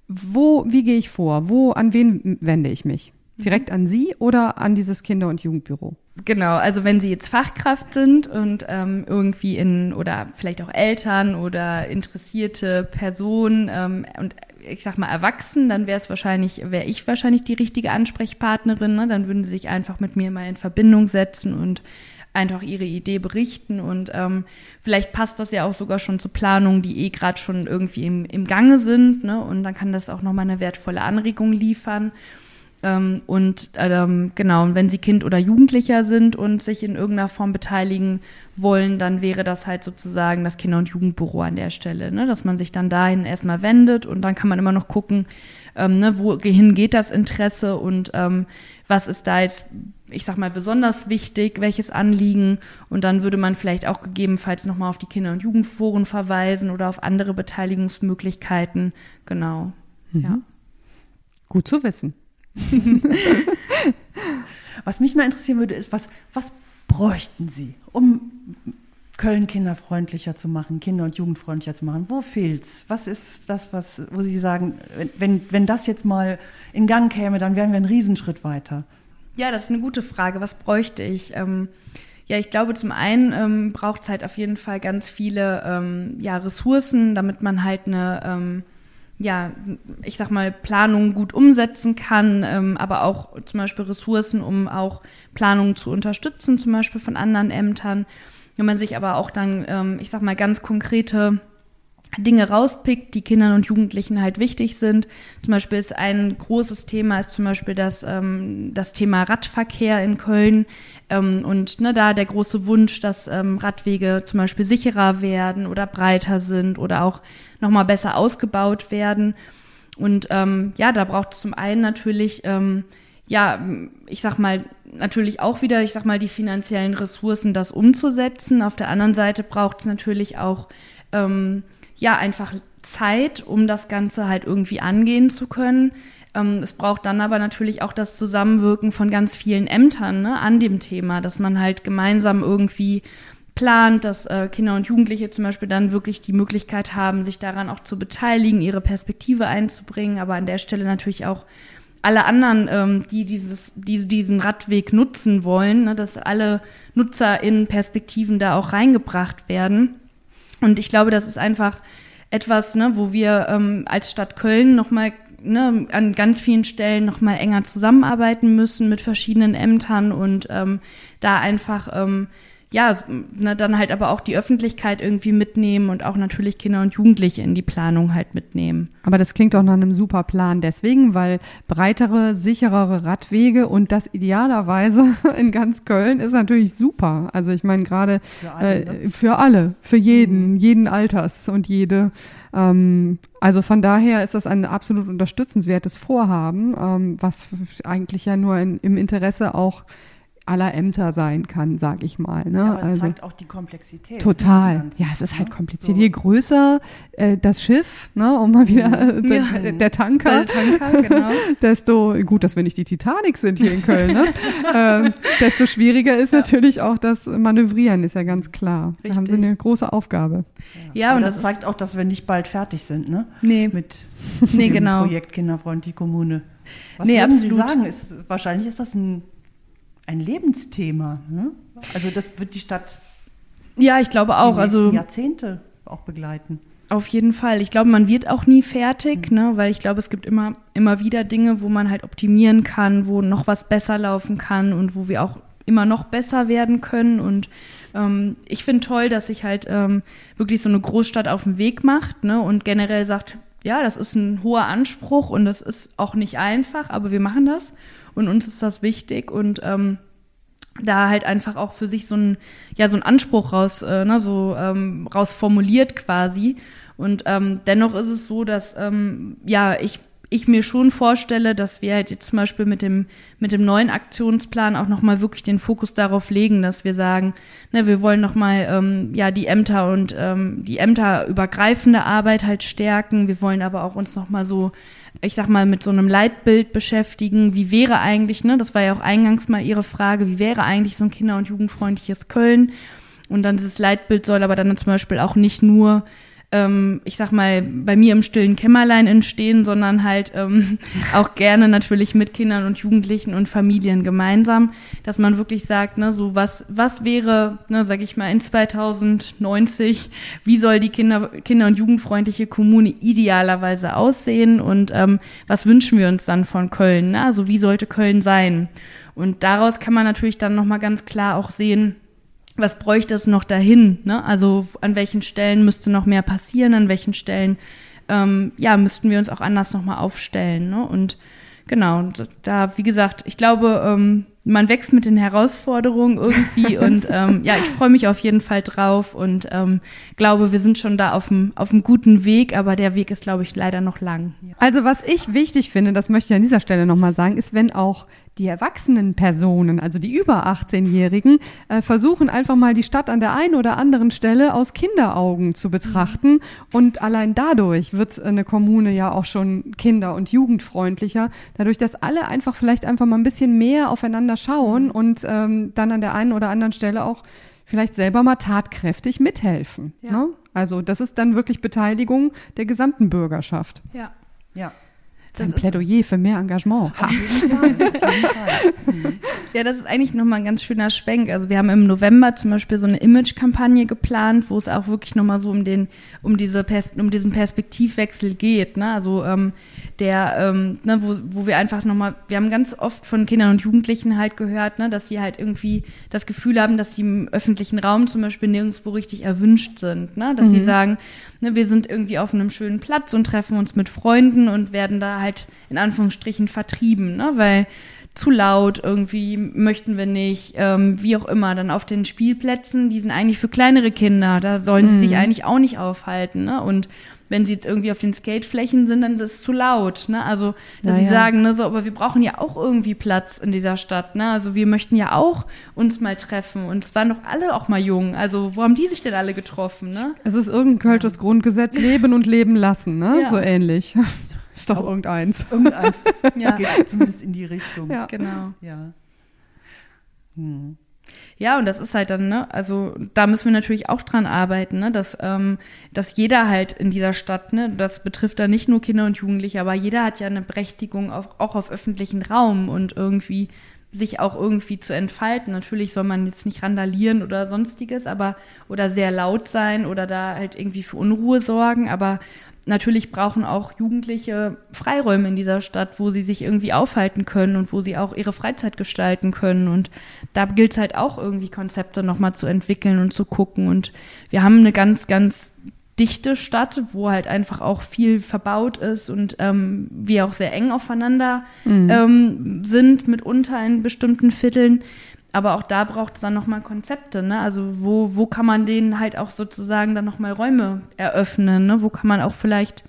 [SPEAKER 2] Wo, wie gehe ich vor? Wo, an wen wende ich mich? Direkt an Sie oder an dieses Kinder- und Jugendbüro?
[SPEAKER 3] Genau, also wenn Sie jetzt Fachkraft sind und ähm, irgendwie in oder vielleicht auch Eltern oder interessierte Personen ähm, und ich sag mal, erwachsen, dann wäre es wahrscheinlich, wäre ich wahrscheinlich die richtige Ansprechpartnerin. Ne? Dann würden sie sich einfach mit mir mal in Verbindung setzen und einfach ihre Idee berichten. Und ähm, vielleicht passt das ja auch sogar schon zu Planungen, die eh gerade schon irgendwie im, im Gange sind. Ne? Und dann kann das auch nochmal eine wertvolle Anregung liefern. Ähm, und ähm, genau, und wenn sie Kind oder Jugendlicher sind und sich in irgendeiner Form beteiligen wollen, dann wäre das halt sozusagen das Kinder- und Jugendbüro an der Stelle, ne? dass man sich dann dahin erstmal wendet und dann kann man immer noch gucken, ähm, ne, wohin geht das Interesse und ähm, was ist da jetzt, ich sag mal, besonders wichtig, welches Anliegen und dann würde man vielleicht auch gegebenenfalls nochmal auf die Kinder- und Jugendforen verweisen oder auf andere Beteiligungsmöglichkeiten, genau, mhm. ja.
[SPEAKER 2] Gut zu wissen.
[SPEAKER 1] was mich mal interessieren würde, ist, was, was bräuchten Sie, um Köln kinderfreundlicher zu machen, Kinder- und Jugendfreundlicher zu machen? Wo fehlt's? Was ist das, was, wo Sie sagen, wenn, wenn das jetzt mal in Gang käme, dann wären wir einen Riesenschritt weiter?
[SPEAKER 3] Ja, das ist eine gute Frage. Was bräuchte ich? Ähm, ja, ich glaube, zum einen ähm, braucht es halt auf jeden Fall ganz viele ähm, ja, Ressourcen, damit man halt eine ähm, ja, ich sag mal, Planungen gut umsetzen kann, ähm, aber auch zum Beispiel Ressourcen, um auch Planungen zu unterstützen, zum Beispiel von anderen Ämtern. Wenn man sich aber auch dann, ähm, ich sag mal, ganz konkrete Dinge rauspickt, die Kindern und Jugendlichen halt wichtig sind. Zum Beispiel ist ein großes Thema ist zum Beispiel das, ähm, das Thema Radverkehr in Köln ähm, und ne, da der große Wunsch, dass ähm, Radwege zum Beispiel sicherer werden oder breiter sind oder auch nochmal besser ausgebaut werden. Und ähm, ja, da braucht es zum einen natürlich, ähm, ja, ich sag mal, natürlich auch wieder, ich sag mal, die finanziellen Ressourcen, das umzusetzen. Auf der anderen Seite braucht es natürlich auch, ähm, ja, einfach Zeit, um das Ganze halt irgendwie angehen zu können. Ähm, es braucht dann aber natürlich auch das Zusammenwirken von ganz vielen Ämtern ne, an dem Thema, dass man halt gemeinsam irgendwie plant, dass äh, Kinder und Jugendliche zum Beispiel dann wirklich die Möglichkeit haben, sich daran auch zu beteiligen, ihre Perspektive einzubringen, aber an der Stelle natürlich auch alle anderen, ähm, die dieses, die, diesen Radweg nutzen wollen, ne, dass alle NutzerInnen Perspektiven da auch reingebracht werden. Und ich glaube, das ist einfach etwas, ne, wo wir ähm, als Stadt Köln nochmal ne, an ganz vielen Stellen noch mal enger zusammenarbeiten müssen mit verschiedenen Ämtern und ähm, da einfach ähm, ja, na, dann halt aber auch die Öffentlichkeit irgendwie mitnehmen und auch natürlich Kinder und Jugendliche in die Planung halt mitnehmen.
[SPEAKER 2] Aber das klingt doch nach einem super Plan deswegen, weil breitere, sicherere Radwege und das idealerweise in ganz Köln ist natürlich super. Also ich meine gerade für, alle, äh, ne? für alle, für jeden, mhm. jeden Alters und jede. Ähm, also von daher ist das ein absolut unterstützenswertes Vorhaben, ähm, was eigentlich ja nur in, im Interesse auch aller Ämter sein kann, sag ich mal. Ne?
[SPEAKER 1] Ja, aber es also, zeigt auch die Komplexität.
[SPEAKER 2] Total. Ja, es ist halt ne? kompliziert. So. Je größer äh, das Schiff, ne, um mal wieder ja. der, der, Tanker, der Tanker genau. desto gut, dass wir nicht die Titanic sind hier in Köln, ne? ähm, desto schwieriger ist ja. natürlich auch das Manövrieren, ist ja ganz klar. Richtig. Da haben sie eine große Aufgabe.
[SPEAKER 1] Ja, ja und das, das zeigt auch, dass wir nicht bald fertig sind, ne?
[SPEAKER 3] Nee.
[SPEAKER 1] Mit
[SPEAKER 3] nee, dem genau.
[SPEAKER 1] Projekt Kinderfreundliche Kommune. Was nee, würden absolut. Sie sagen? Ist, wahrscheinlich ist das ein ein Lebensthema. Ne? Also das wird die Stadt
[SPEAKER 3] ja, ich glaube auch.
[SPEAKER 1] Die
[SPEAKER 3] also
[SPEAKER 1] Jahrzehnte auch begleiten.
[SPEAKER 3] Auf jeden Fall. Ich glaube, man wird auch nie fertig, mhm. ne? weil ich glaube, es gibt immer, immer wieder Dinge, wo man halt optimieren kann, wo noch was besser laufen kann und wo wir auch immer noch besser werden können. Und ähm, ich finde toll, dass sich halt ähm, wirklich so eine Großstadt auf den Weg macht ne? und generell sagt, ja, das ist ein hoher Anspruch und das ist auch nicht einfach, aber wir machen das und uns ist das wichtig und ähm, da halt einfach auch für sich so ein ja so ein Anspruch raus äh, ne, so ähm, raus formuliert quasi und ähm, dennoch ist es so dass ähm, ja ich ich mir schon vorstelle, dass wir halt jetzt zum Beispiel mit dem, mit dem neuen Aktionsplan auch nochmal wirklich den Fokus darauf legen, dass wir sagen, ne, wir wollen nochmal ähm, ja, die Ämter und ähm, die Ämterübergreifende Arbeit halt stärken. Wir wollen aber auch uns nochmal so ich sag mal, mit so einem Leitbild beschäftigen. Wie wäre eigentlich, ne, das war ja auch eingangs mal Ihre Frage, wie wäre eigentlich so ein kinder- und jugendfreundliches Köln? Und dann dieses Leitbild soll aber dann zum Beispiel auch nicht nur ähm, ich sag mal, bei mir im stillen Kämmerlein entstehen, sondern halt ähm, auch gerne natürlich mit Kindern und Jugendlichen und Familien gemeinsam, dass man wirklich sagt, ne, so was, was wäre, ne, sag ich mal, in 2090, wie soll die Kinder, Kinder- und Jugendfreundliche Kommune idealerweise aussehen und ähm, was wünschen wir uns dann von Köln? Ne? Also wie sollte Köln sein? Und daraus kann man natürlich dann nochmal ganz klar auch sehen, was bräuchte es noch dahin? Ne? Also an welchen Stellen müsste noch mehr passieren, an welchen Stellen ähm, ja, müssten wir uns auch anders nochmal aufstellen. Ne? Und genau, da, wie gesagt, ich glaube, ähm, man wächst mit den Herausforderungen irgendwie und ähm, ja, ich freue mich auf jeden Fall drauf und ähm, glaube, wir sind schon da auf dem auf einem guten Weg, aber der Weg ist, glaube ich, leider noch lang.
[SPEAKER 2] Also was ich wichtig finde, das möchte ich an dieser Stelle nochmal sagen, ist, wenn auch die erwachsenen Personen, also die über 18-Jährigen, äh, versuchen einfach mal die Stadt an der einen oder anderen Stelle aus Kinderaugen zu betrachten. Und allein dadurch wird eine Kommune ja auch schon kinder- und jugendfreundlicher. Dadurch, dass alle einfach vielleicht einfach mal ein bisschen mehr aufeinander schauen und ähm, dann an der einen oder anderen Stelle auch vielleicht selber mal tatkräftig mithelfen. Ja. Ne? Also das ist dann wirklich Beteiligung der gesamten Bürgerschaft.
[SPEAKER 3] Ja.
[SPEAKER 1] Ja.
[SPEAKER 2] Das ist ein Plädoyer für mehr Engagement.
[SPEAKER 1] Auf jeden Fall. Auf jeden Fall.
[SPEAKER 3] Mhm. Ja, das ist eigentlich nochmal ein ganz schöner Schwenk. Also wir haben im November zum Beispiel so eine Image-Kampagne geplant, wo es auch wirklich nochmal so um den, um diese Pers um diesen Perspektivwechsel geht. Ne? Also ähm, der, ähm, ne, wo, wo wir einfach nochmal, wir haben ganz oft von Kindern und Jugendlichen halt gehört, ne, dass sie halt irgendwie das Gefühl haben, dass sie im öffentlichen Raum zum Beispiel nirgendwo richtig erwünscht sind. Ne? Dass mhm. sie sagen, ne, wir sind irgendwie auf einem schönen Platz und treffen uns mit Freunden und werden da halt in Anführungsstrichen vertrieben, ne? weil zu laut irgendwie möchten wir nicht, ähm, wie auch immer. Dann auf den Spielplätzen, die sind eigentlich für kleinere Kinder, da sollen sie mhm. sich eigentlich auch nicht aufhalten. Ne? Und wenn sie jetzt irgendwie auf den Skateflächen sind, dann ist es zu laut. Ne? Also, dass naja. sie sagen, ne, so, aber wir brauchen ja auch irgendwie Platz in dieser Stadt. Ne? Also, wir möchten ja auch uns mal treffen. Und es waren doch alle auch mal jung. Also, wo haben die sich denn alle getroffen? Ne?
[SPEAKER 2] Es ist irgendein kölsches Grundgesetz, leben und leben lassen, ne? Ja. So ähnlich. Ist doch irgendeins.
[SPEAKER 1] Irgendeins. ja. Geht zumindest in die Richtung.
[SPEAKER 3] Ja, genau.
[SPEAKER 1] Ja.
[SPEAKER 3] Hm. Ja, und das ist halt dann, ne, also da müssen wir natürlich auch dran arbeiten, ne, dass, ähm, dass jeder halt in dieser Stadt, ne, das betrifft da nicht nur Kinder und Jugendliche, aber jeder hat ja eine Berechtigung auf, auch auf öffentlichen Raum und irgendwie sich auch irgendwie zu entfalten. Natürlich soll man jetzt nicht randalieren oder sonstiges, aber oder sehr laut sein oder da halt irgendwie für Unruhe sorgen, aber natürlich brauchen auch Jugendliche Freiräume in dieser Stadt, wo sie sich irgendwie aufhalten können und wo sie auch ihre Freizeit gestalten können. Und da gilt es halt auch irgendwie Konzepte nochmal zu entwickeln und zu gucken. Und wir haben eine ganz, ganz dichte Stadt, wo halt einfach auch viel verbaut ist und ähm, wir auch sehr eng aufeinander mhm. ähm, sind, mitunter in bestimmten Vierteln. Aber auch da braucht es dann nochmal Konzepte, ne? Also wo, wo kann man denen halt auch sozusagen dann nochmal Räume eröffnen, ne? Wo kann man auch vielleicht,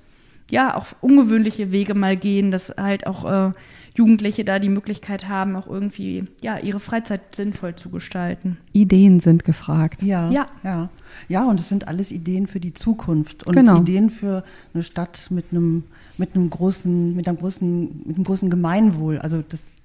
[SPEAKER 3] ja, auch ungewöhnliche Wege mal gehen, dass halt auch äh, Jugendliche da die Möglichkeit haben, auch irgendwie ja, ihre Freizeit sinnvoll zu gestalten.
[SPEAKER 2] Ideen sind gefragt.
[SPEAKER 1] Ja, ja. Ja, ja und es sind alles Ideen für die Zukunft und genau. Ideen für eine Stadt mit einem, mit einem großen, mit einem großen, mit einem großen Gemeinwohl. Also das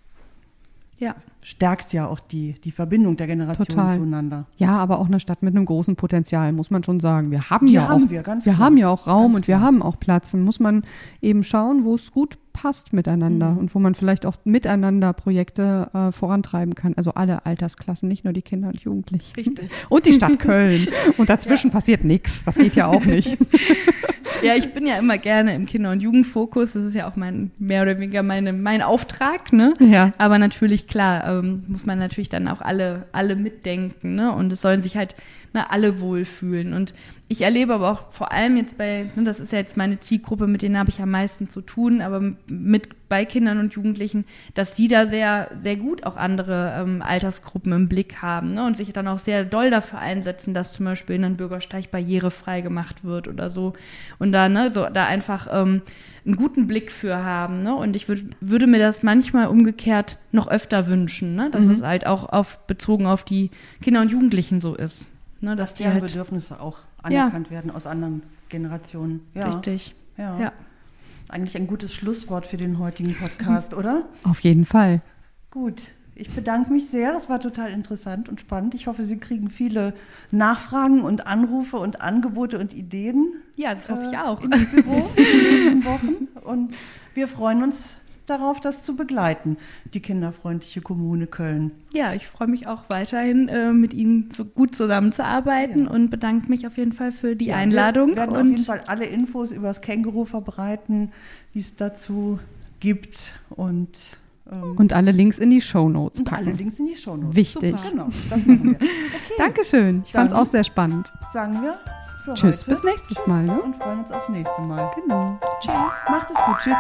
[SPEAKER 1] ja. stärkt ja auch die, die Verbindung der Generationen zueinander.
[SPEAKER 2] Ja, aber auch eine Stadt mit einem großen Potenzial, muss man schon sagen. Wir haben die ja haben auch, wir, wir haben ja auch Raum ganz und wir haben auch Platz. Und muss man eben schauen, wo es gut passt miteinander mhm. und wo man vielleicht auch miteinander Projekte äh, vorantreiben kann. Also alle Altersklassen, nicht nur die Kinder und Jugendlichen. Richtig. Und die Stadt Köln. Und dazwischen ja. passiert nichts. Das geht ja auch nicht.
[SPEAKER 3] Ja, ich bin ja immer gerne im Kinder- und Jugendfokus. Das ist ja auch mein mehr oder weniger meine, mein Auftrag. Ne? Ja. Aber natürlich, klar, ähm, muss man natürlich dann auch alle, alle mitdenken. Ne? Und es sollen sich halt ne, alle wohlfühlen. Und ich erlebe aber auch vor allem jetzt bei, ne, das ist ja jetzt meine Zielgruppe, mit denen habe ich am meisten zu tun, aber mit bei Kindern und Jugendlichen, dass die da sehr, sehr gut auch andere ähm, Altersgruppen im Blick haben ne, und sich dann auch sehr doll dafür einsetzen, dass zum Beispiel ein Bürgersteig barrierefrei gemacht wird oder so. Und da, ne, so, da einfach ähm, einen guten Blick für haben. Ne? Und ich würd, würde mir das manchmal umgekehrt noch öfter wünschen, ne? dass mhm. es halt auch auf, bezogen auf die Kinder und Jugendlichen so ist.
[SPEAKER 1] Ne, dass, dass die halt, Bedürfnisse auch anerkannt ja. werden aus anderen Generationen.
[SPEAKER 3] Ja. Richtig.
[SPEAKER 1] Ja. ja. Eigentlich ein gutes Schlusswort für den heutigen Podcast, oder?
[SPEAKER 2] Auf jeden Fall.
[SPEAKER 1] Gut. Ich bedanke mich sehr. Das war total interessant und spannend. Ich hoffe, Sie kriegen viele Nachfragen und Anrufe und Angebote und Ideen.
[SPEAKER 3] Ja, das hoffe ich äh, auch.
[SPEAKER 1] In die Büro in den nächsten Wochen. Und wir freuen uns darauf, das zu begleiten, die kinderfreundliche Kommune Köln.
[SPEAKER 3] Ja, ich freue mich auch weiterhin, äh, mit Ihnen so gut zusammenzuarbeiten ja. und bedanke mich auf jeden Fall für die ja, Einladung.
[SPEAKER 1] Wir werden und auf jeden Fall alle Infos über das Känguru verbreiten, die es dazu gibt und
[SPEAKER 2] ähm, und alle Links in die Show Notes packen.
[SPEAKER 1] alle Links in die Show Notes.
[SPEAKER 2] Wichtig. Super. Genau, das machen wir. Okay. Dankeschön. Ich fand es auch sehr spannend.
[SPEAKER 1] Sagen wir
[SPEAKER 2] für Tschüss, heute. bis nächstes Tschüss Mal. Ne?
[SPEAKER 1] Und freuen uns aufs nächste Mal.
[SPEAKER 2] Genau.
[SPEAKER 1] Tschüss. Macht es gut. Tschüss.